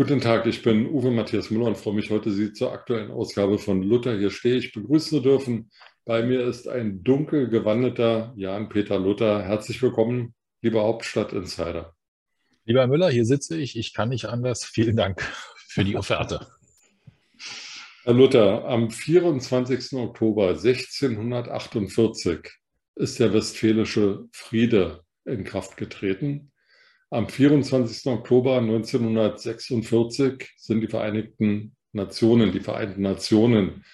Guten Tag, ich bin Uwe Matthias Müller und freue mich heute, Sie zur aktuellen Ausgabe von Luther hier stehe ich begrüßen zu dürfen. Bei mir ist ein dunkel gewandeter Jan-Peter Luther. Herzlich willkommen, lieber Hauptstadt-Insider. Lieber Müller, hier sitze ich. Ich kann nicht anders. Vielen Dank für die Offerte. Herr Luther, am 24. Oktober 1648 ist der Westfälische Friede in Kraft getreten. Am 24. Oktober 1946 sind die Vereinigten Nationen, die Vereinten Nationen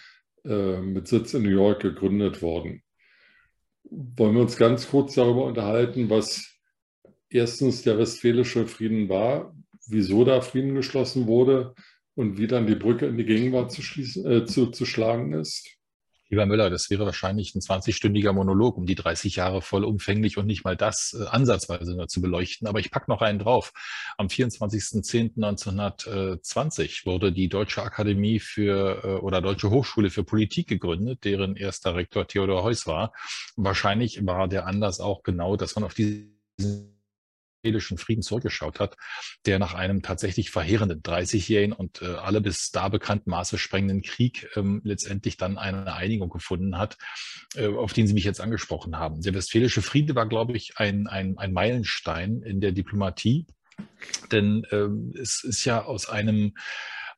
äh, mit Sitz in New York gegründet worden. Wollen wir uns ganz kurz darüber unterhalten, was erstens der Westfälische Frieden war, wieso da Frieden geschlossen wurde und wie dann die Brücke in die Gegenwart zu, schließen, äh, zu, zu schlagen ist? Lieber Müller, das wäre wahrscheinlich ein 20-stündiger Monolog, um die 30 Jahre vollumfänglich und nicht mal das äh, ansatzweise nur zu beleuchten. Aber ich packe noch einen drauf. Am 24.10.1920 wurde die Deutsche Akademie für äh, oder Deutsche Hochschule für Politik gegründet, deren erster Rektor Theodor Heuss war. wahrscheinlich war der Anlass auch genau, dass man auf diesen westfälischen Frieden zurückgeschaut hat, der nach einem tatsächlich verheerenden 30-jährigen und äh, alle bis da bekannten Maße sprengenden Krieg ähm, letztendlich dann eine Einigung gefunden hat, äh, auf den Sie mich jetzt angesprochen haben. Der Westfälische Friede war, glaube ich, ein, ein, ein Meilenstein in der Diplomatie, denn ähm, es ist ja aus einem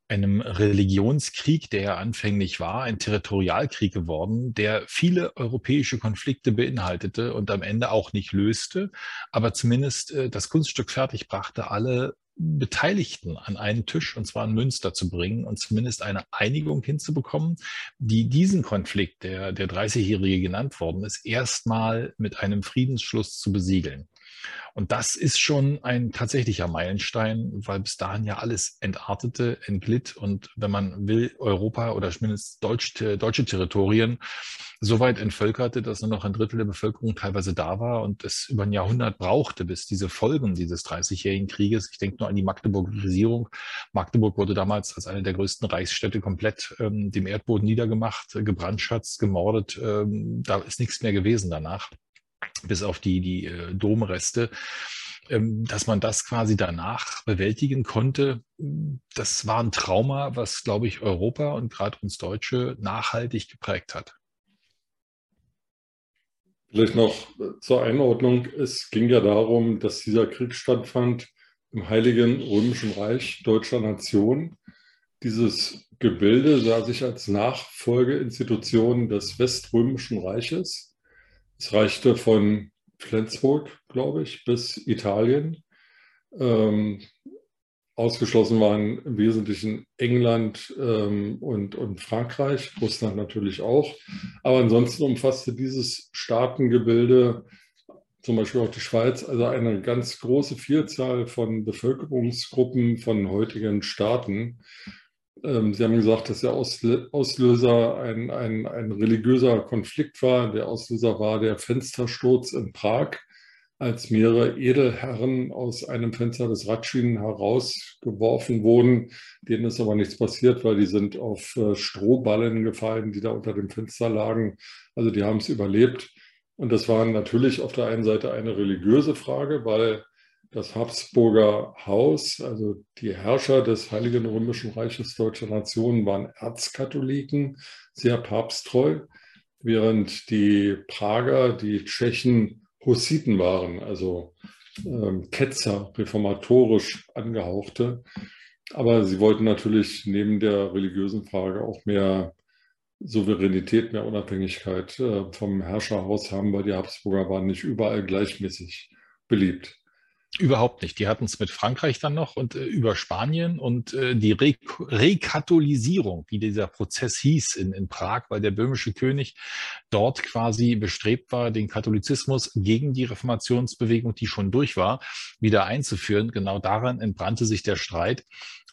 einem Religionskrieg, der ja anfänglich war, ein Territorialkrieg geworden, der viele europäische Konflikte beinhaltete und am Ende auch nicht löste, aber zumindest äh, das Kunststück fertig brachte, alle Beteiligten an einen Tisch, und zwar in Münster zu bringen und zumindest eine Einigung hinzubekommen, die diesen Konflikt, der der 30-Jährige genannt worden ist, erstmal mit einem Friedensschluss zu besiegeln. Und das ist schon ein tatsächlicher Meilenstein, weil bis dahin ja alles entartete, entglitt und wenn man will, Europa oder zumindest Deutsch, deutsche Territorien so weit entvölkerte, dass nur noch ein Drittel der Bevölkerung teilweise da war und es über ein Jahrhundert brauchte, bis diese Folgen dieses 30-jährigen Krieges, ich denke nur an die Magdeburgisierung. Magdeburg wurde damals als eine der größten Reichsstädte komplett ähm, dem Erdboden niedergemacht, gebrandschatzt, gemordet. Ähm, da ist nichts mehr gewesen danach bis auf die, die äh, Domreste, ähm, dass man das quasi danach bewältigen konnte. Das war ein Trauma, was, glaube ich, Europa und gerade uns Deutsche nachhaltig geprägt hat. Vielleicht noch zur Einordnung. Es ging ja darum, dass dieser Krieg stattfand im Heiligen Römischen Reich deutscher Nation. Dieses Gebilde sah sich als Nachfolgeinstitution des Weströmischen Reiches es reichte von Flensburg, glaube ich, bis Italien. Ähm, ausgeschlossen waren im Wesentlichen England ähm, und, und Frankreich, Russland natürlich auch. Aber ansonsten umfasste dieses Staatengebilde, zum Beispiel auch die Schweiz, also eine ganz große Vielzahl von Bevölkerungsgruppen von heutigen Staaten. Ähm, Sie haben gesagt, dass der Auslöser ein, ein, ein religiöser Konflikt war. Der Auslöser war der Fenstersturz in Prag, als mehrere Edelherren aus einem Fenster des Ratschinen herausgeworfen wurden. Denen ist aber nichts passiert, weil die sind auf äh, Strohballen gefallen, die da unter dem Fenster lagen. Also die haben es überlebt. Und das war natürlich auf der einen Seite eine religiöse Frage, weil das Habsburger Haus, also die Herrscher des Heiligen Römischen Reiches Deutscher Nation, waren Erzkatholiken, sehr papsttreu, während die Prager, die Tschechen, Hussiten waren, also ähm, Ketzer, reformatorisch angehauchte. Aber sie wollten natürlich neben der religiösen Frage auch mehr Souveränität, mehr Unabhängigkeit äh, vom Herrscherhaus haben, weil die Habsburger waren nicht überall gleichmäßig beliebt. Überhaupt nicht. Die hatten es mit Frankreich dann noch und äh, über Spanien und äh, die Re Rekatholisierung, wie dieser Prozess hieß in, in Prag, weil der böhmische König dort quasi bestrebt war, den Katholizismus gegen die Reformationsbewegung, die schon durch war, wieder einzuführen. Genau daran entbrannte sich der Streit.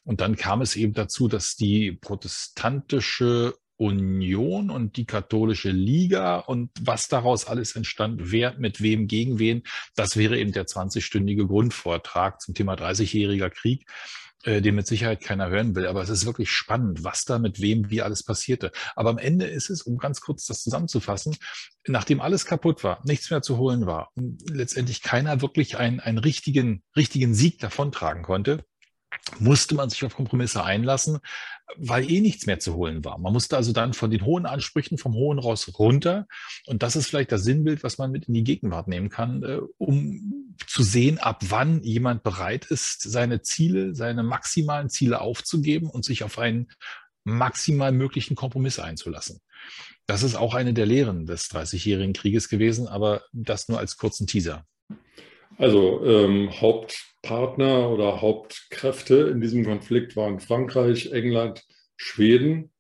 Und dann kam es eben dazu, dass die protestantische Union und die katholische Liga und was daraus alles entstand, wer mit wem gegen wen, das wäre eben der 20-stündige Grundvortrag zum Thema 30-jähriger Krieg, äh, den mit Sicherheit keiner hören will. Aber es ist wirklich spannend, was da mit wem wie alles passierte. Aber am Ende ist es, um ganz kurz das zusammenzufassen, nachdem alles kaputt war, nichts mehr zu holen war und letztendlich keiner wirklich einen, einen richtigen, richtigen Sieg davontragen konnte, musste man sich auf Kompromisse einlassen, weil eh nichts mehr zu holen war. Man musste also dann von den hohen Ansprüchen vom Hohen raus runter. Und das ist vielleicht das Sinnbild, was man mit in die Gegenwart nehmen kann, äh, um zu sehen, ab wann jemand bereit ist, seine Ziele, seine maximalen Ziele aufzugeben und sich auf einen maximal möglichen Kompromiss einzulassen. Das ist auch eine der Lehren des Dreißigjährigen Krieges gewesen, aber das nur als kurzen Teaser. Also ähm, Hauptpartner oder Hauptkräfte in diesem Konflikt waren Frankreich, England, Schweden,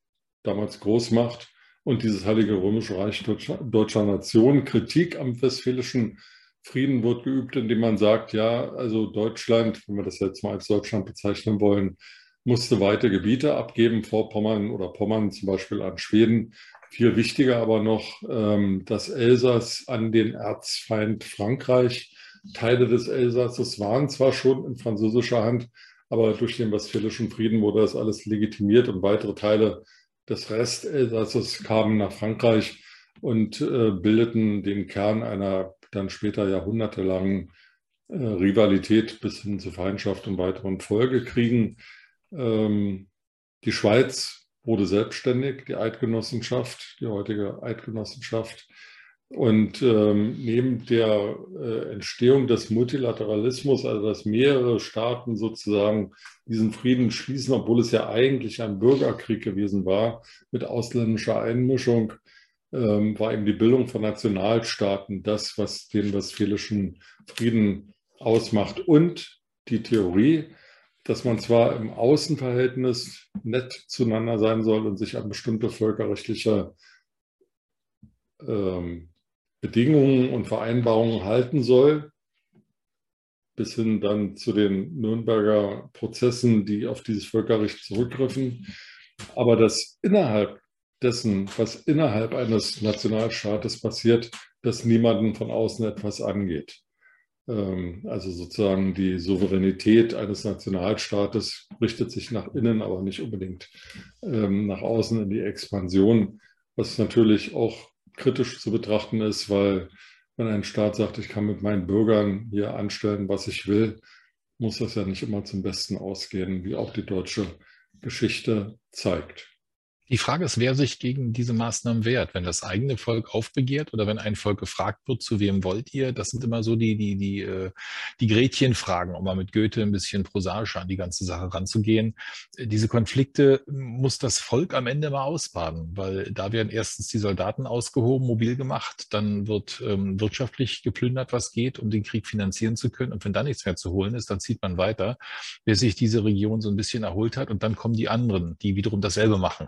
damals Großmacht, und dieses Heilige Römische Reich deutscher, deutscher Nation. Kritik am Westfälischen Frieden wird geübt, indem man sagt, ja, also Deutschland, wenn wir das jetzt mal als Deutschland bezeichnen wollen, musste weite Gebiete abgeben, Vorpommern oder Pommern zum Beispiel an Schweden. Viel wichtiger aber noch ähm, das Elsass an den Erzfeind Frankreich Teile des Elsasses waren zwar schon in französischer Hand, aber durch den Westfälischen Frieden wurde das alles legitimiert und weitere Teile des Restelsatzes kamen nach Frankreich und äh, bildeten den Kern einer dann später jahrhundertelangen äh, Rivalität bis hin zu Feindschaft und weiteren Folgekriegen. Ähm, die Schweiz wurde selbstständig, die Eidgenossenschaft, die heutige Eidgenossenschaft und ähm, neben der äh, Entstehung des Multilateralismus, also dass mehrere Staaten sozusagen diesen Frieden schließen, obwohl es ja eigentlich ein Bürgerkrieg gewesen war mit ausländischer Einmischung, ähm, war eben die Bildung von Nationalstaaten das, was den westfälischen Frieden ausmacht. Und die Theorie, dass man zwar im Außenverhältnis nett zueinander sein soll und sich an bestimmte völkerrechtliche ähm, Bedingungen und Vereinbarungen halten soll, bis hin dann zu den Nürnberger Prozessen, die auf dieses Völkerrecht zurückgriffen. Aber dass innerhalb dessen, was innerhalb eines Nationalstaates passiert, dass niemanden von außen etwas angeht. Ähm, also sozusagen die Souveränität eines Nationalstaates richtet sich nach innen, aber nicht unbedingt ähm, nach außen in die Expansion, was natürlich auch kritisch zu betrachten ist, weil wenn ein Staat sagt, ich kann mit meinen Bürgern hier anstellen, was ich will, muss das ja nicht immer zum Besten ausgehen, wie auch die deutsche Geschichte zeigt. Die Frage ist, wer sich gegen diese Maßnahmen wehrt. Wenn das eigene Volk aufbegehrt oder wenn ein Volk gefragt wird, zu wem wollt ihr? Das sind immer so die, die, die, äh, die Gretchenfragen, um mal mit Goethe ein bisschen prosaisch an die ganze Sache ranzugehen. Diese Konflikte muss das Volk am Ende mal ausbaden, weil da werden erstens die Soldaten ausgehoben, mobil gemacht, dann wird ähm, wirtschaftlich geplündert, was geht, um den Krieg finanzieren zu können. Und wenn da nichts mehr zu holen ist, dann zieht man weiter, bis sich diese Region so ein bisschen erholt hat. Und dann kommen die anderen, die wiederum dasselbe machen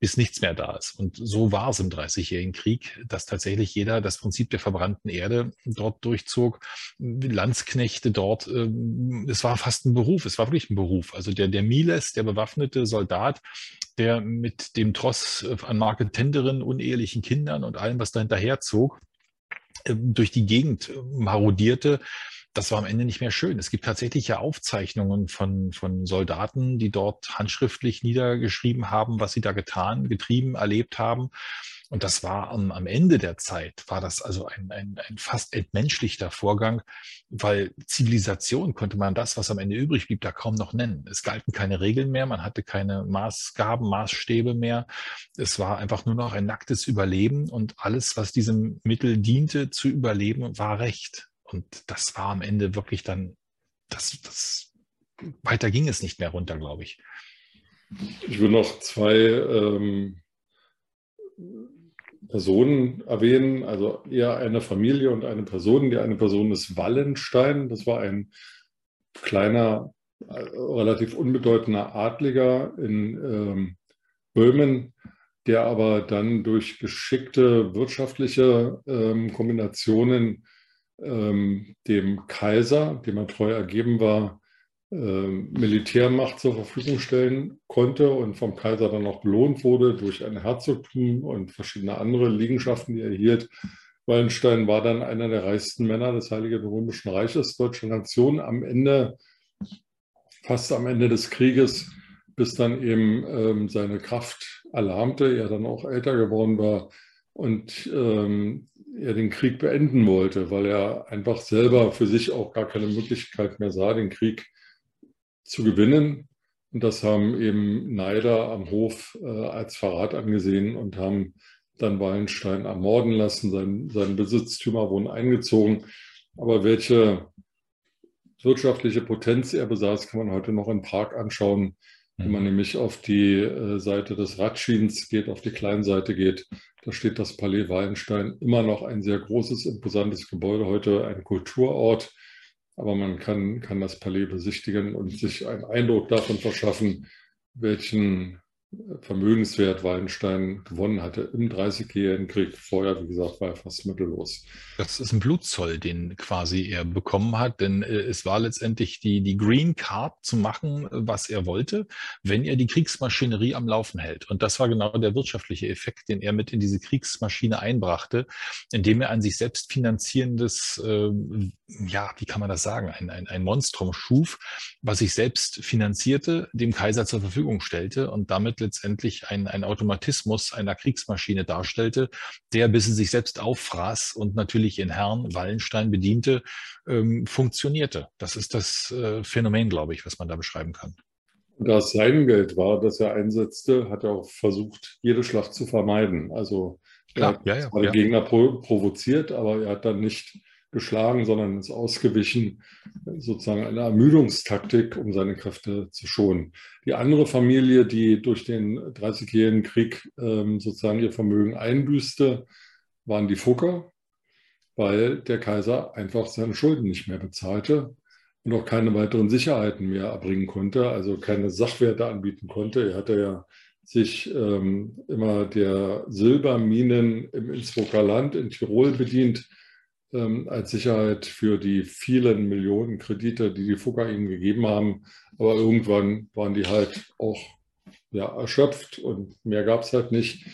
bis nichts mehr da ist. Und so war es im Dreißigjährigen Krieg, dass tatsächlich jeder das Prinzip der verbrannten Erde dort durchzog. Landsknechte dort, ähm, es war fast ein Beruf, es war wirklich ein Beruf. Also der, der Miles, der bewaffnete Soldat, der mit dem Tross äh, an Marketenderinnen, unehelichen Kindern und allem, was da hinterher zog, ähm, durch die Gegend marodierte, das war am Ende nicht mehr schön. Es gibt tatsächlich ja Aufzeichnungen von, von Soldaten, die dort handschriftlich niedergeschrieben haben, was sie da getan, getrieben, erlebt haben. Und das war am, am Ende der Zeit, war das also ein, ein, ein fast entmenschlichter Vorgang, weil Zivilisation konnte man das, was am Ende übrig blieb, da kaum noch nennen. Es galten keine Regeln mehr, man hatte keine Maßgaben, Maßstäbe mehr. Es war einfach nur noch ein nacktes Überleben und alles, was diesem Mittel diente zu überleben, war Recht. Und das war am Ende wirklich dann, das, das weiter ging es nicht mehr runter, glaube ich. Ich will noch zwei ähm, Personen erwähnen, also eher eine Familie und eine Person. Die eine Person ist Wallenstein, das war ein kleiner, äh, relativ unbedeutender Adliger in ähm, Böhmen, der aber dann durch geschickte wirtschaftliche ähm, Kombinationen ähm, dem Kaiser, dem er treu ergeben war, äh, Militärmacht zur Verfügung stellen konnte und vom Kaiser dann auch belohnt wurde durch ein Herzogtum und verschiedene andere Liegenschaften, die er erhielt. Wallenstein war dann einer der reichsten Männer des Heiligen Römischen Reiches, deutscher Nation, am Ende, fast am Ende des Krieges, bis dann eben ähm, seine Kraft erlahmte, er dann auch älter geworden war und ähm, er den Krieg beenden wollte, weil er einfach selber für sich auch gar keine Möglichkeit mehr sah, den Krieg zu gewinnen. Und das haben eben Neider am Hof äh, als Verrat angesehen und haben dann Wallenstein ermorden lassen. Sein, sein Besitztümer wurden eingezogen. Aber welche wirtschaftliche Potenz er besaß, kann man heute noch in Prag anschauen. Wenn man mhm. nämlich auf die äh, Seite des Radschins geht, auf die Kleinseite geht, da steht das Palais Wallenstein, immer noch ein sehr großes, imposantes Gebäude, heute ein Kulturort. Aber man kann, kann das Palais besichtigen und sich einen Eindruck davon verschaffen, welchen Vermögenswert Wallenstein gewonnen hatte im Dreißigjährigen Krieg. Vorher, wie gesagt, war er fast mittellos. Das ist ein Blutzoll, den quasi er bekommen hat, denn äh, es war letztendlich die, die Green Card zu machen, was er wollte, wenn er die Kriegsmaschinerie am Laufen hält. Und das war genau der wirtschaftliche Effekt, den er mit in diese Kriegsmaschine einbrachte, indem er ein sich selbst finanzierendes, äh, ja, wie kann man das sagen, ein, ein, ein Monstrum schuf, was sich selbst finanzierte, dem Kaiser zur Verfügung stellte und damit letztendlich ein, ein Automatismus einer Kriegsmaschine darstellte, der bis sie sich selbst auffraß und natürlich in Herrn Wallenstein bediente, ähm, funktionierte. Das ist das äh, Phänomen, glaube ich, was man da beschreiben kann. Da es sein Geld war, das er einsetzte, hat er auch versucht, jede Schlacht zu vermeiden. Also Klar, er hat ja, ja, ja. Gegner provoziert, aber er hat dann nicht geschlagen, sondern ist ausgewichen, sozusagen eine Ermüdungstaktik, um seine Kräfte zu schonen. Die andere Familie, die durch den Dreißigjährigen Krieg ähm, sozusagen ihr Vermögen einbüßte, waren die Fucker, weil der Kaiser einfach seine Schulden nicht mehr bezahlte und auch keine weiteren Sicherheiten mehr erbringen konnte, also keine Sachwerte anbieten konnte. Er hatte ja sich ähm, immer der Silberminen im Innsbrucker Land in Tirol bedient, ähm, als Sicherheit für die vielen Millionen Kredite, die die Fugger ihnen gegeben haben. Aber irgendwann waren die halt auch ja, erschöpft und mehr gab es halt nicht.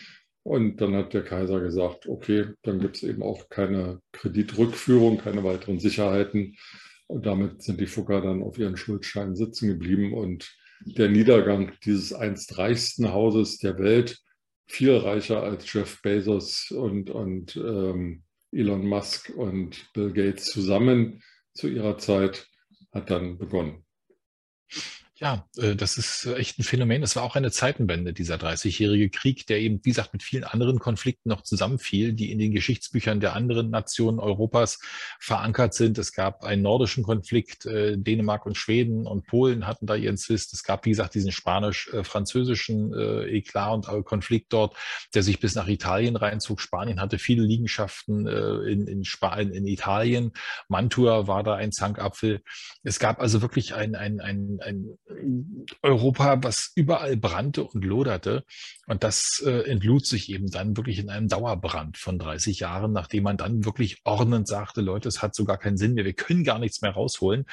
Und dann hat der Kaiser gesagt, okay, dann gibt es eben auch keine Kreditrückführung, keine weiteren Sicherheiten. Und damit sind die Fugger dann auf ihren Schuldscheinen sitzen geblieben. Und der Niedergang dieses einst reichsten Hauses der Welt, viel reicher als Jeff Bezos und, und ähm, Elon Musk und Bill Gates zusammen zu ihrer Zeit hat dann begonnen. Ja, äh, das ist äh, echt ein Phänomen. Es war auch eine Zeitenwende, dieser 30-jährige Krieg, der eben, wie gesagt, mit vielen anderen Konflikten noch zusammenfiel, die in den Geschichtsbüchern der anderen Nationen Europas verankert sind. Es gab einen nordischen Konflikt, äh, Dänemark und Schweden und Polen hatten da ihren Zwist. Es gab, wie gesagt, diesen spanisch-französischen Eklat und Konflikt dort, der sich bis nach Italien reinzog. Spanien hatte viele Liegenschaften in, in, Spanien, in Italien. Mantua war da ein Zankapfel. Es gab also wirklich ein, ein, ein, ein Europa, was überall brannte und loderte. Und das äh, entlud sich eben dann wirklich in einem Dauerbrand von 30 Jahren, nachdem man dann wirklich ordnend sagte, Leute, es hat so gar keinen Sinn mehr, wir können gar nichts mehr rausholen.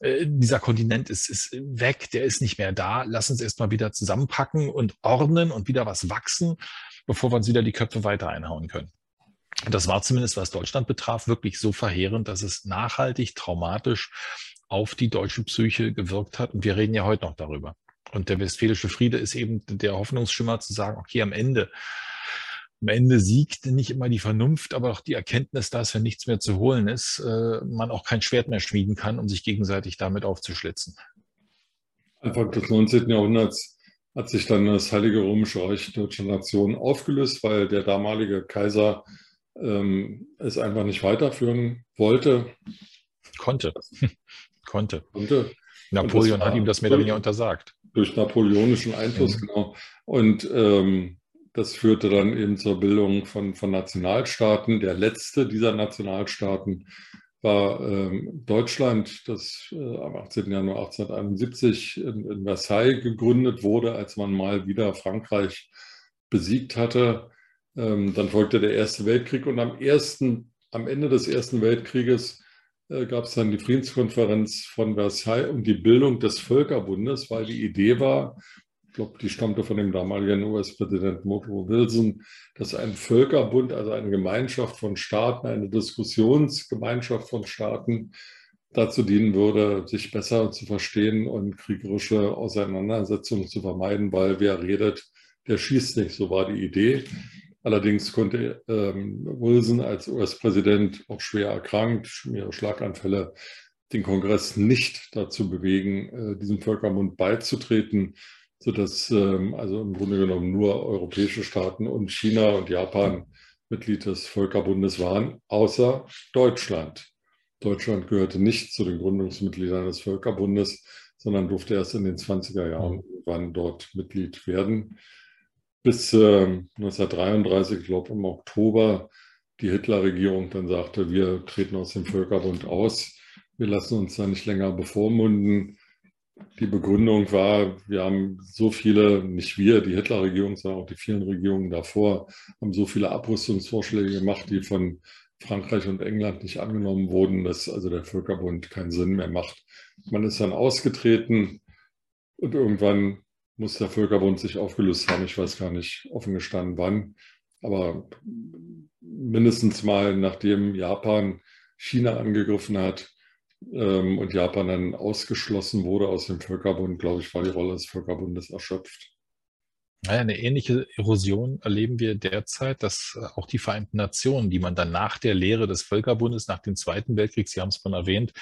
Äh, dieser Kontinent ist, ist weg, der ist nicht mehr da. Lass uns erstmal wieder zusammenpacken und ordnen und wieder was wachsen, bevor wir uns wieder die Köpfe weiter einhauen können. Das war zumindest, was Deutschland betraf, wirklich so verheerend, dass es nachhaltig traumatisch auf die deutsche Psyche gewirkt hat. Und wir reden ja heute noch darüber. Und der Westfälische Friede ist eben der Hoffnungsschimmer zu sagen, okay, am Ende, am Ende siegt nicht immer die Vernunft, aber auch die Erkenntnis, dass wenn nichts mehr zu holen ist, äh, man auch kein Schwert mehr schmieden kann, um sich gegenseitig damit aufzuschlitzen. Anfang des 19. Jahrhunderts hat sich dann das Heilige Römische Reich Deutscher Nation aufgelöst, weil der damalige Kaiser ähm, es einfach nicht weiterführen wollte. Konnte konnte. konnte. Napoleon hat ihm das mehr oder weniger untersagt. Durch napoleonischen Einfluss, mhm. genau. Und ähm, das führte dann eben zur Bildung von, von Nationalstaaten. Der letzte dieser Nationalstaaten war ähm, Deutschland, das äh, am 18. Januar 1871 in, in, Versailles gegründet wurde, als man mal wieder Frankreich besiegt hatte. Ähm, dann folgte der Erste Weltkrieg und am, ersten, am Ende des Ersten Weltkrieges gab es dann die Friedenskonferenz von Versailles und die Bildung des Völkerbundes, weil die Idee war, ich glaube, die stammte von dem damaligen US-Präsidenten Woodrow Wilson, dass ein Völkerbund, also eine Gemeinschaft von Staaten, eine Diskussionsgemeinschaft von Staaten dazu dienen würde, sich besser zu verstehen und kriegerische Auseinandersetzungen zu vermeiden, weil wer redet, der schießt nicht. So war die Idee. Allerdings konnte ähm, Wilson als US-Präsident auch schwer erkrankt, schwere Schlaganfälle, den Kongress nicht dazu bewegen, äh, diesem Völkerbund beizutreten, sodass ähm, also im Grunde genommen nur europäische Staaten und China und Japan Mitglied des Völkerbundes waren, außer Deutschland. Deutschland gehörte nicht zu den Gründungsmitgliedern des Völkerbundes, sondern durfte erst in den 20er Jahren irgendwann dort Mitglied werden. Bis äh, 1933, ich glaube im Oktober, die Hitler-Regierung dann sagte, wir treten aus dem Völkerbund aus, wir lassen uns da nicht länger bevormunden. Die Begründung war, wir haben so viele, nicht wir, die Hitler-Regierung, sondern auch die vielen Regierungen davor, haben so viele Abrüstungsvorschläge gemacht, die von Frankreich und England nicht angenommen wurden, dass also der Völkerbund keinen Sinn mehr macht. Man ist dann ausgetreten und irgendwann muss der Völkerbund sich aufgelöst haben. Ich weiß gar nicht offen gestanden wann, aber mindestens mal nachdem Japan China angegriffen hat ähm, und Japan dann ausgeschlossen wurde aus dem Völkerbund, glaube ich, war die Rolle des Völkerbundes erschöpft. Naja, eine ähnliche Erosion erleben wir derzeit, dass äh, auch die Vereinten Nationen, die man dann nach der Lehre des Völkerbundes, nach dem Zweiten Weltkrieg, Sie haben es schon erwähnt,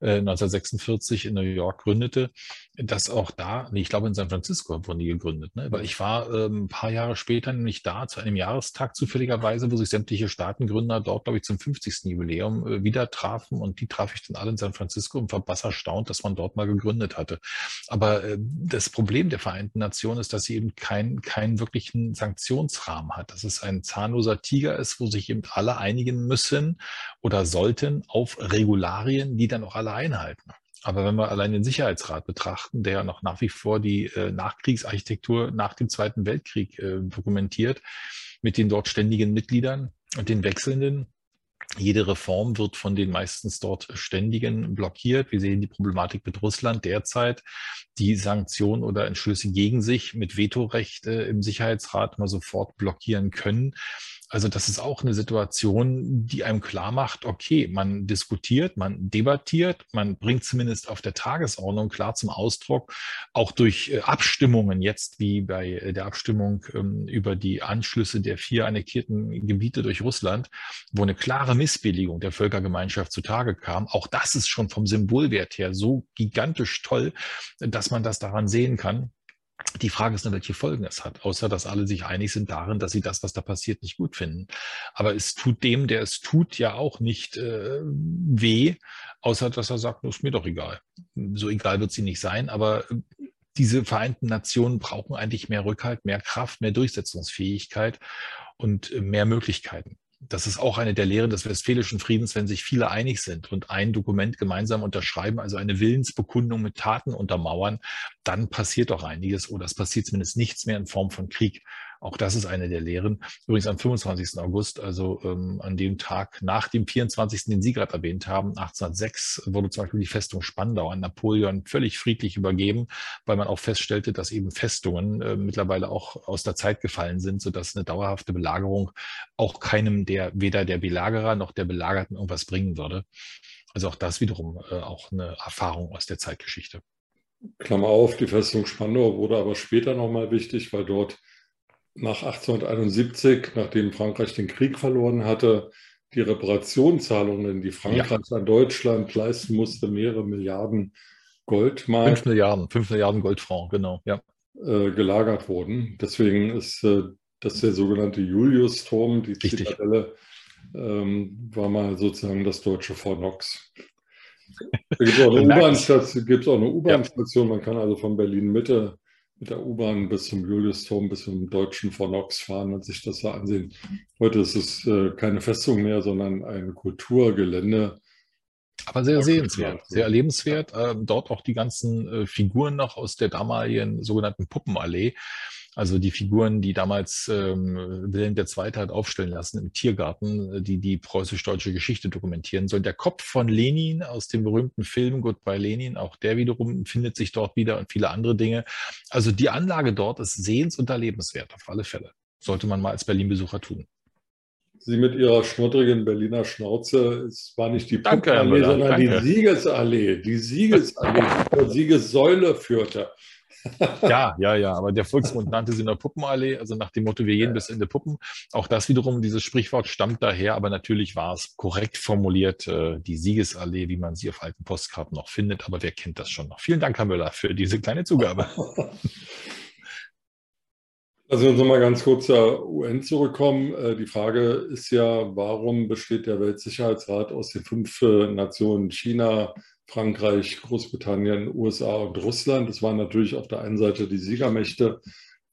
1946 äh, in New York gründete, dass auch da, ich glaube in San Francisco wurden die gegründet, ne? weil ich war ähm, ein paar Jahre später nämlich da zu einem Jahrestag zufälligerweise, wo sich sämtliche Staatengründer dort, glaube ich, zum 50. Jubiläum äh, wieder trafen und die traf ich dann alle in San Francisco und war bass erstaunt, dass man dort mal gegründet hatte. Aber das Problem der Vereinten Nationen ist, dass sie eben keinen keinen wirklichen Sanktionsrahmen hat, dass es ein zahnloser Tiger ist, wo sich eben alle einigen müssen oder sollten auf Regularien, die dann auch alle einhalten. Aber wenn wir allein den Sicherheitsrat betrachten, der ja noch nach wie vor die äh, Nachkriegsarchitektur nach dem Zweiten Weltkrieg äh, dokumentiert, mit den dort ständigen Mitgliedern und den wechselnden, jede Reform wird von den meistens dort Ständigen blockiert. Wir sehen die Problematik mit Russland derzeit, die Sanktionen oder Entschlüsse gegen sich mit Vetorecht äh, im Sicherheitsrat mal sofort blockieren können. Also das ist auch eine Situation, die einem klar macht, okay, man diskutiert, man debattiert, man bringt zumindest auf der Tagesordnung klar zum Ausdruck, auch durch äh, Abstimmungen jetzt, wie bei äh, der Abstimmung ähm, über die Anschlüsse der vier annektierten Gebiete durch Russland, wo eine klare Missbilligung der Völkergemeinschaft zutage kam. Auch das ist schon vom Symbolwert her so gigantisch toll, dass man das daran sehen kann, die Frage ist nur, welche Folgen es hat, außer dass alle sich einig sind darin, dass sie das, was da passiert, nicht gut finden. Aber es tut dem, der es tut, ja auch nicht äh, weh, außer dass er sagt, ist mir doch egal. So egal wird sie nicht sein, aber äh, diese Vereinten Nationen brauchen eigentlich mehr Rückhalt, mehr Kraft, mehr Durchsetzungsfähigkeit und äh, mehr Möglichkeiten das ist auch eine der Lehren des Westfälischen Friedens, wenn sich viele einig sind und ein Dokument gemeinsam unterschreiben, also eine Willensbekundung mit Taten untermauern, dann passiert doch einiges oder es passiert zumindest nichts mehr in Form von Krieg. Auch das ist eine der Lehren. Übrigens am 25. August, also ähm, an dem Tag nach dem 24., den Sie gerade erwähnt haben, 1806, wurde zum Beispiel die Festung Spandau an Napoleon völlig friedlich übergeben, weil man auch feststellte, dass eben Festungen äh, mittlerweile auch aus der Zeit gefallen sind, sodass eine dauerhafte Belagerung auch keinem der, weder der Belagerer noch der Belagerten irgendwas bringen würde. Also auch das wiederum äh, auch eine Erfahrung aus der Zeitgeschichte. Klammer auf, die Festung Spandau wurde aber später nochmal wichtig, weil dort nach 1871, nachdem Frankreich den Krieg verloren hatte, die Reparationszahlungen, die Frankreich ja. an Deutschland leisten musste, mehrere Milliarden Goldmark. Fünf Milliarden, fünf Milliarden Goldfranc, genau, ja. Äh, gelagert wurden. Deswegen ist äh, das der sogenannte Julius-Turm, die Zitadelle, ähm, war mal sozusagen das deutsche Fort Knox. Da gibt es auch eine U-Bahn-Station, ja. man kann also von Berlin Mitte mit der U-Bahn bis zum Juliusturm, bis zum deutschen Fornox fahren und sich das da ansehen. Heute ist es äh, keine Festung mehr, sondern ein Kulturgelände. Aber sehr sehenswert, sehr erlebenswert. Ähm, dort auch die ganzen äh, Figuren noch aus der damaligen sogenannten Puppenallee. Also die Figuren, die damals ähm, Wilhelm II. hat aufstellen lassen im Tiergarten, äh, die die preußisch-deutsche Geschichte dokumentieren sollen. Der Kopf von Lenin aus dem berühmten Film Goodbye Lenin, auch der wiederum findet sich dort wieder und viele andere Dinge. Also die Anlage dort ist sehens- und erlebenswert auf alle Fälle. Sollte man mal als Berlin-Besucher tun. Sie mit Ihrer schnoddrigen Berliner Schnauze, es war nicht die Puppenallee, sondern Danke. die Siegesallee, die Siegesallee, die Siegessäule führte. Ja, ja, ja, aber der Volksmund nannte sie nur Puppenallee, also nach dem Motto, wir gehen bis Ende Puppen. Auch das wiederum, dieses Sprichwort stammt daher, aber natürlich war es korrekt formuliert, äh, die Siegesallee, wie man sie auf alten Postkarten noch findet, aber wer kennt das schon noch? Vielen Dank, Herr Müller, für diese kleine Zugabe. Lassen wir uns nochmal ganz kurz zur UN zurückkommen. Äh, die Frage ist ja, warum besteht der Weltsicherheitsrat aus den fünf äh, Nationen China, Frankreich, Großbritannien, USA und Russland? Das waren natürlich auf der einen Seite die Siegermächte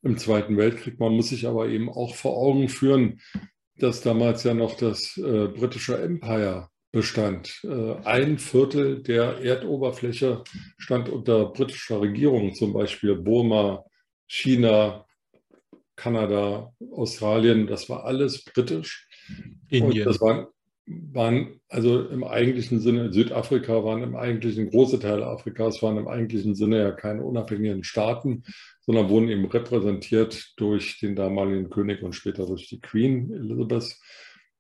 im Zweiten Weltkrieg. Man muss sich aber eben auch vor Augen führen, dass damals ja noch das äh, britische Empire bestand. Äh, ein Viertel der Erdoberfläche stand unter britischer Regierung, zum Beispiel Burma, China, Kanada, Australien, das war alles britisch. Indien. Und das waren, waren also im eigentlichen Sinne, Südafrika waren im eigentlichen, große Teile Afrikas waren im eigentlichen Sinne ja keine unabhängigen Staaten, sondern wurden eben repräsentiert durch den damaligen König und später durch die Queen Elizabeth.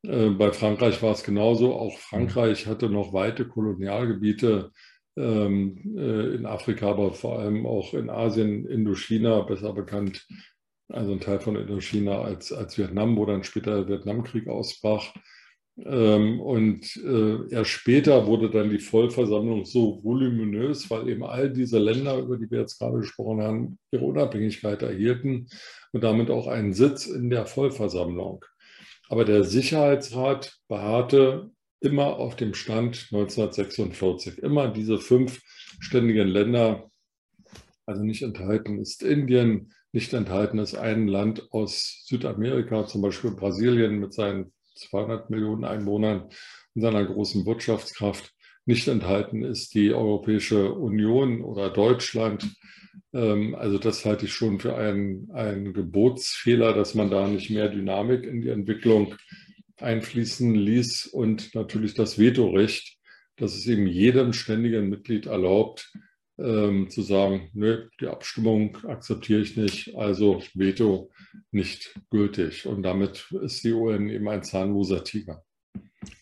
Äh, bei Frankreich war es genauso. Auch Frankreich hatte noch weite Kolonialgebiete ähm, äh, in Afrika, aber vor allem auch in Asien, Indochina, besser bekannt also ein Teil von Indochina als, als Vietnam, wo dann später der Vietnamkrieg ausbrach. Ähm, und äh, erst später wurde dann die Vollversammlung so voluminös, weil eben all diese Länder, über die wir jetzt gerade gesprochen haben, ihre Unabhängigkeit erhielten und damit auch einen Sitz in der Vollversammlung. Aber der Sicherheitsrat beharrte immer auf dem Stand 1946. Immer diese fünf ständigen Länder, also nicht enthalten ist Indien, nicht enthalten ist ein Land aus Südamerika, zum Beispiel Brasilien mit seinen 200 Millionen Einwohnern und seiner großen Wirtschaftskraft. Nicht enthalten ist die Europäische Union oder Deutschland. Ähm, also das halte ich schon für einen, einen Gebotsfehler, dass man da nicht mehr Dynamik in die Entwicklung einfließen ließ und natürlich das Vetorecht, das es eben jedem ständigen Mitglied erlaubt, ähm, zu sagen, nö, die Abstimmung akzeptiere ich nicht, also Veto nicht gültig. Und damit ist die UN eben ein zahnloser Tiger.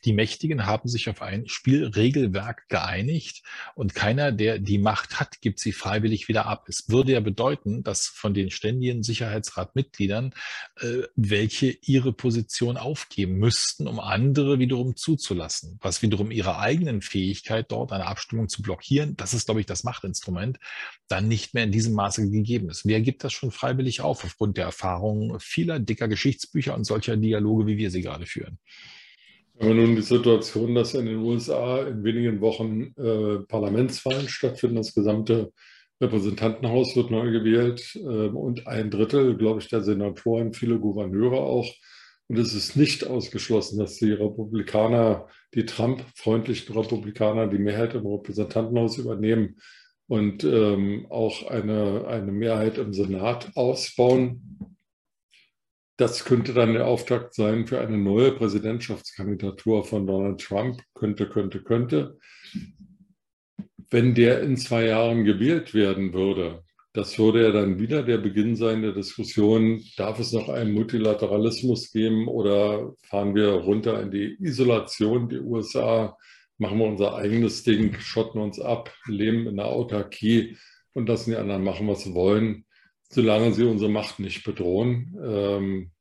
Die Mächtigen haben sich auf ein Spielregelwerk geeinigt und keiner, der die Macht hat, gibt sie freiwillig wieder ab. Es würde ja bedeuten, dass von den ständigen Sicherheitsratmitgliedern äh, welche ihre Position aufgeben müssten, um andere wiederum zuzulassen, was wiederum ihre eigenen Fähigkeit, dort eine Abstimmung zu blockieren, das ist, glaube ich, das Machtinstrument, dann nicht mehr in diesem Maße gegeben ist. Wer gibt das schon freiwillig auf, aufgrund der Erfahrungen vieler dicker Geschichtsbücher und solcher Dialoge, wie wir sie gerade führen? Wenn wir nun die Situation, dass in den USA in wenigen Wochen äh, Parlamentswahlen stattfinden, das gesamte Repräsentantenhaus wird neu gewählt äh, und ein Drittel, glaube ich, der Senatoren, viele Gouverneure auch. Und es ist nicht ausgeschlossen, dass die Republikaner, die Trump-freundlichen Republikaner, die Mehrheit im Repräsentantenhaus übernehmen und ähm, auch eine, eine Mehrheit im Senat ausbauen. Das könnte dann der Auftakt sein für eine neue Präsidentschaftskandidatur von Donald Trump. Könnte, könnte, könnte. Wenn der in zwei Jahren gewählt werden würde, das würde ja dann wieder der Beginn sein der Diskussion, darf es noch einen Multilateralismus geben oder fahren wir runter in die Isolation, die USA, machen wir unser eigenes Ding, schotten uns ab, leben in der Autarkie und lassen die anderen machen, was sie wollen solange sie unsere Macht nicht bedrohen. Ähm,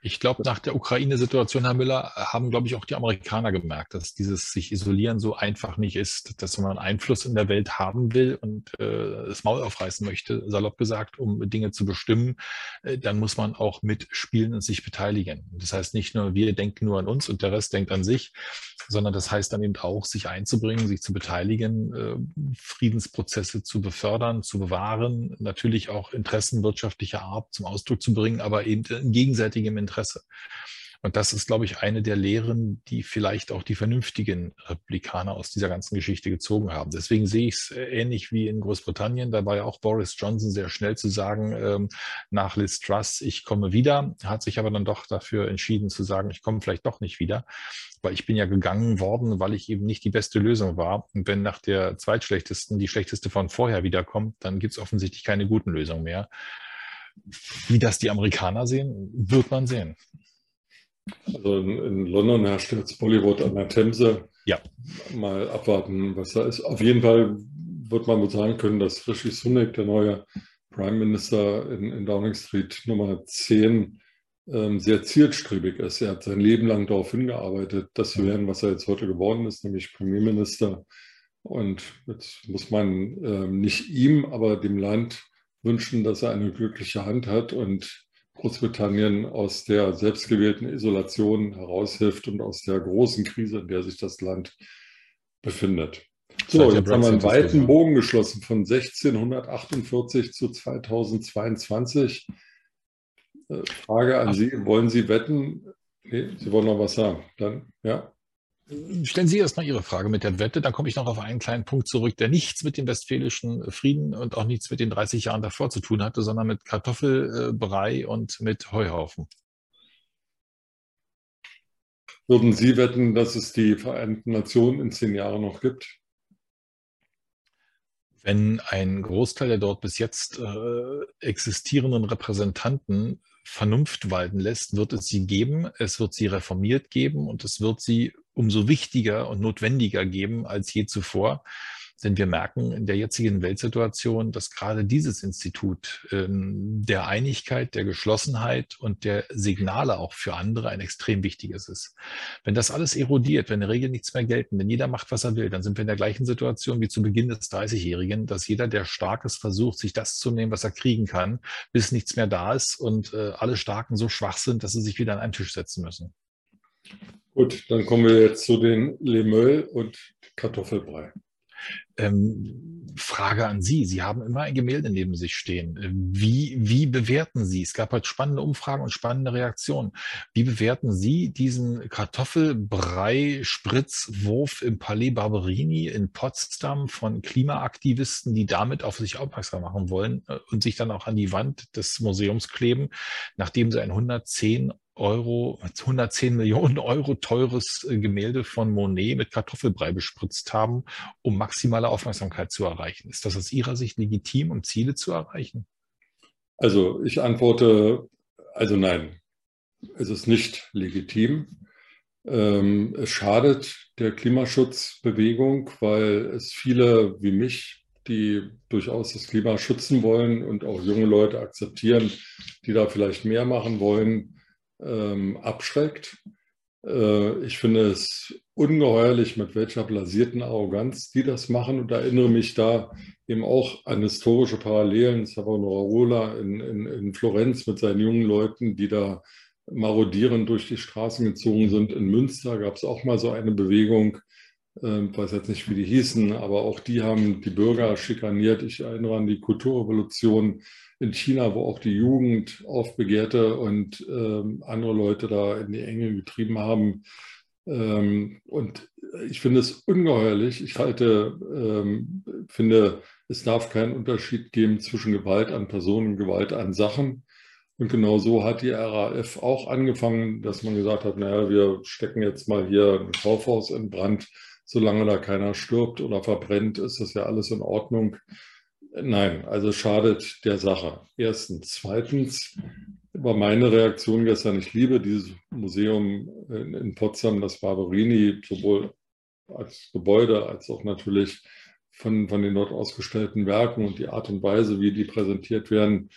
ich glaube, nach der Ukraine-Situation, Herr Müller, haben, glaube ich, auch die Amerikaner gemerkt, dass dieses sich isolieren so einfach nicht ist, dass man Einfluss in der Welt haben will und äh, das Maul aufreißen möchte, salopp gesagt, um Dinge zu bestimmen, äh, dann muss man auch mitspielen und sich beteiligen. Das heißt nicht nur, wir denken nur an uns und der Rest denkt an sich, sondern das heißt dann eben auch, sich einzubringen, sich zu beteiligen, äh, Friedensprozesse zu befördern, zu bewahren, natürlich auch Interessen wirtschaftlicher Art zum Ausdruck zu bringen, aber eben in gegenseitigem Interesse. Und das ist, glaube ich, eine der Lehren, die vielleicht auch die vernünftigen Republikaner aus dieser ganzen Geschichte gezogen haben. Deswegen sehe ich es ähnlich wie in Großbritannien. Da war ja auch Boris Johnson sehr schnell zu sagen, ähm, nach Liz Truss, ich komme wieder, hat sich aber dann doch dafür entschieden zu sagen, ich komme vielleicht doch nicht wieder, weil ich bin ja gegangen worden, weil ich eben nicht die beste Lösung war. Und wenn nach der zweitschlechtesten die schlechteste von vorher wiederkommt, dann gibt es offensichtlich keine guten Lösungen mehr. Wie das die Amerikaner sehen, wird man sehen. Also in, in, London herrscht jetzt Bollywood an der Themse. Ja. Mal abwarten, was da ist. Auf jeden Fall wird man wohl sagen können, dass Rishi Sunak, der neue Prime Minister in, in Downing Street Nummer 10 ähm, sehr zielstrebig ist. Er hat sein Leben lang darauf hingearbeitet, das zu werden, was er jetzt heute geworden ist, nämlich Premierminister. Und jetzt muss man ähm, nicht ihm, aber dem Land wünschen, dass er eine glückliche Hand hat und Großbritannien aus der selbstgewählten Isolation heraushilft und aus der großen Krise, in der sich das Land befindet. So, jetzt haben wir einen weiten Bogen geschlossen von 1648 zu 2022. Äh, Frage an Ach. Sie, wollen Sie wetten? Nee, Sie wollen noch was sagen. Dann, ja. Stellen Sie erstmal Ihre Frage mit der Wette, dann komme ich noch auf einen kleinen Punkt zurück, der nichts mit dem westfälischen Frieden und auch nichts mit den 30 Jahren davor zu tun hatte, sondern mit Kartoffelbrei und mit Heuhaufen. Würden Sie wetten, dass es die Vereinten Nationen in zehn Jahren noch gibt? Wenn ein Großteil der dort bis jetzt äh, existierenden Repräsentanten Vernunft walten lässt, wird es sie geben, es wird sie reformiert geben und es wird sie umso wichtiger und notwendiger geben als je zuvor. Denn wir merken in der jetzigen Weltsituation, dass gerade dieses Institut ähm, der Einigkeit, der Geschlossenheit und der Signale auch für andere ein extrem wichtiges ist. Wenn das alles erodiert, wenn in der Regel nichts mehr gelten, wenn jeder macht, was er will, dann sind wir in der gleichen Situation wie zu Beginn des 30-Jährigen, dass jeder, der stark ist, versucht, sich das zu nehmen, was er kriegen kann, bis nichts mehr da ist und äh, alle Starken so schwach sind, dass sie sich wieder an einen Tisch setzen müssen. Gut, dann kommen wir jetzt zu den Lemöll und Kartoffelbrei. Ähm, Frage an Sie. Sie haben immer ein Gemälde neben sich stehen. Wie, wie bewerten Sie? Es gab halt spannende Umfragen und spannende Reaktionen. Wie bewerten Sie diesen Kartoffelbrei-Spritzwurf im Palais Barberini in Potsdam von Klimaaktivisten, die damit auf sich aufmerksam machen wollen äh, und sich dann auch an die Wand des Museums kleben, nachdem sie ein 110 Euro, 110 Millionen Euro teures äh, Gemälde von Monet mit Kartoffelbrei bespritzt haben, um maximale Aufmerksamkeit zu erreichen. Ist das aus Ihrer Sicht legitim, um Ziele zu erreichen? Also ich antworte, also nein, es ist nicht legitim. Ähm, es schadet der Klimaschutzbewegung, weil es viele wie mich, die durchaus das Klima schützen wollen und auch junge Leute akzeptieren, die da vielleicht mehr machen wollen, ähm, abschreckt. Äh, ich finde es ungeheuerlich, mit welcher blasierten Arroganz die das machen und erinnere mich da eben auch an historische Parallelen. Savonarola in, in, in Florenz mit seinen jungen Leuten, die da marodierend durch die Straßen gezogen sind. In Münster gab es auch mal so eine Bewegung, äh, weiß jetzt nicht, wie die hießen, aber auch die haben die Bürger schikaniert. Ich erinnere an die Kulturrevolution in China, wo auch die Jugend aufbegehrte und ähm, andere Leute da in die Enge getrieben haben. Ähm, und ich finde es ungeheuerlich. Ich halte, ähm, finde, es darf keinen Unterschied geben zwischen Gewalt an Personen und Gewalt an Sachen. Und genau so hat die RAF auch angefangen, dass man gesagt hat, naja, wir stecken jetzt mal hier ein Kaufhaus in Brand. Solange da keiner stirbt oder verbrennt, ist das ja alles in Ordnung. Nein, also schadet der Sache. Erstens. Zweitens war meine Reaktion gestern, ich liebe dieses Museum in, Potsdam, das Barberini, sowohl als Gebäude als auch natürlich von, von den dort ausgestellten Werken und die Art und Weise, wie die präsentiert werden.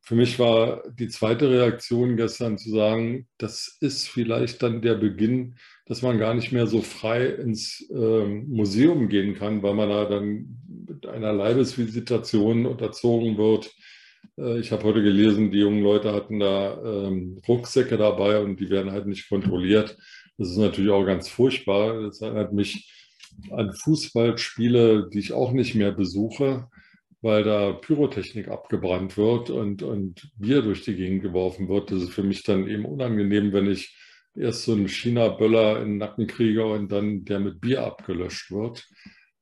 Für mich war die zweite Reaktion gestern zu sagen, das ist vielleicht dann der Beginn dass man gar nicht mehr so frei ins äh, Museum gehen kann, weil man da dann mit einer Leibesvisitation unterzogen wird. Äh, ich habe heute gelesen, die jungen Leute hatten da ähm, Rucksäcke dabei und die werden halt nicht kontrolliert. Das ist natürlich auch ganz furchtbar. Das erinnert mich an Fußballspiele, die ich auch nicht mehr besuche, weil da Pyrotechnik abgebrannt wird und, und Bier durch die Gegend geworfen wird. Das ist für mich dann eben unangenehm, wenn ich erst so ein China-Böller in den Nacken kriege und dann der mit Bier abgelöscht wird.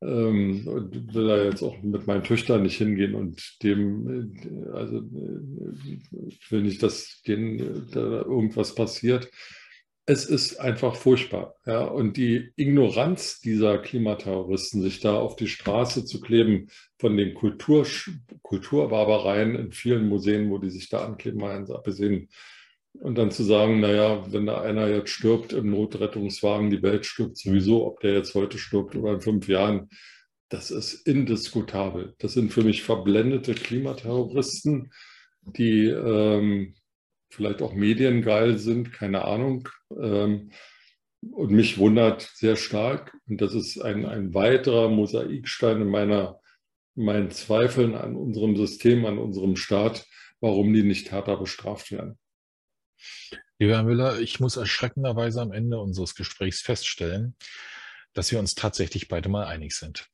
Ähm, und will da jetzt auch mit meinen Töchtern nicht hingehen und dem, also ich will nicht, dass denen da irgendwas passiert. Es ist einfach furchtbar. Ja? Und die Ignoranz dieser Klimaterroristen, sich da auf die Straße zu kleben von den Kultur, Kulturbarbareien in vielen Museen, wo die sich da ankleben, mal abgesehen und dann zu sagen, naja, wenn da einer jetzt stirbt im Notrettungswagen, die Welt stirbt sowieso, ob der jetzt heute stirbt oder in fünf Jahren, das ist indiskutabel. Das sind für mich verblendete Klimaterroristen, die ähm, vielleicht auch mediengeil sind, keine Ahnung. Ähm, und mich wundert sehr stark, und das ist ein, ein weiterer Mosaikstein in meiner, meinen Zweifeln an unserem System, an unserem Staat, warum die nicht härter bestraft werden. Lieber Herr Müller, ich muss erschreckenderweise am Ende unseres Gesprächs feststellen, dass wir uns tatsächlich beide mal einig sind.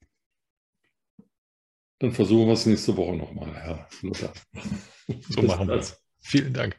Dann versuchen wir es nächste Woche nochmal, Herr Luther. So machen wir es. Vielen Dank.